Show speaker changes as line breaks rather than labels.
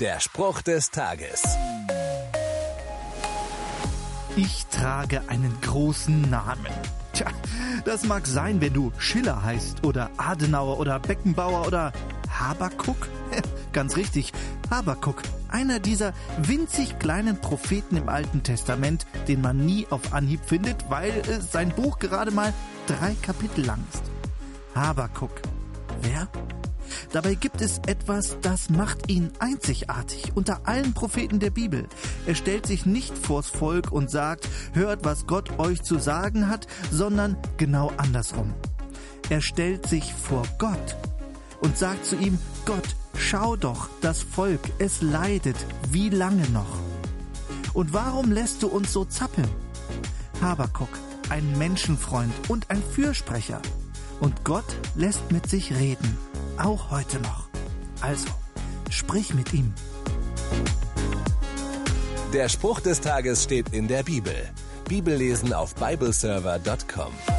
Der Spruch des Tages.
Ich trage einen großen Namen. Tja, das mag sein, wenn du Schiller heißt oder Adenauer oder Beckenbauer oder Habakuk. Ganz richtig, Habakuk. Einer dieser winzig kleinen Propheten im Alten Testament, den man nie auf Anhieb findet, weil äh, sein Buch gerade mal drei Kapitel lang ist. Habakuk. Wer? Dabei gibt es etwas, das macht ihn einzigartig unter allen Propheten der Bibel. Er stellt sich nicht vors Volk und sagt, hört, was Gott euch zu sagen hat, sondern genau andersrum. Er stellt sich vor Gott und sagt zu ihm, Gott, schau doch, das Volk, es leidet, wie lange noch? Und warum lässt du uns so zappeln? Habakuk, ein Menschenfreund und ein Fürsprecher. Und Gott lässt mit sich reden, auch heute noch. Also, sprich mit ihm.
Der Spruch des Tages steht in der Bibel. Bibellesen auf bibleserver.com.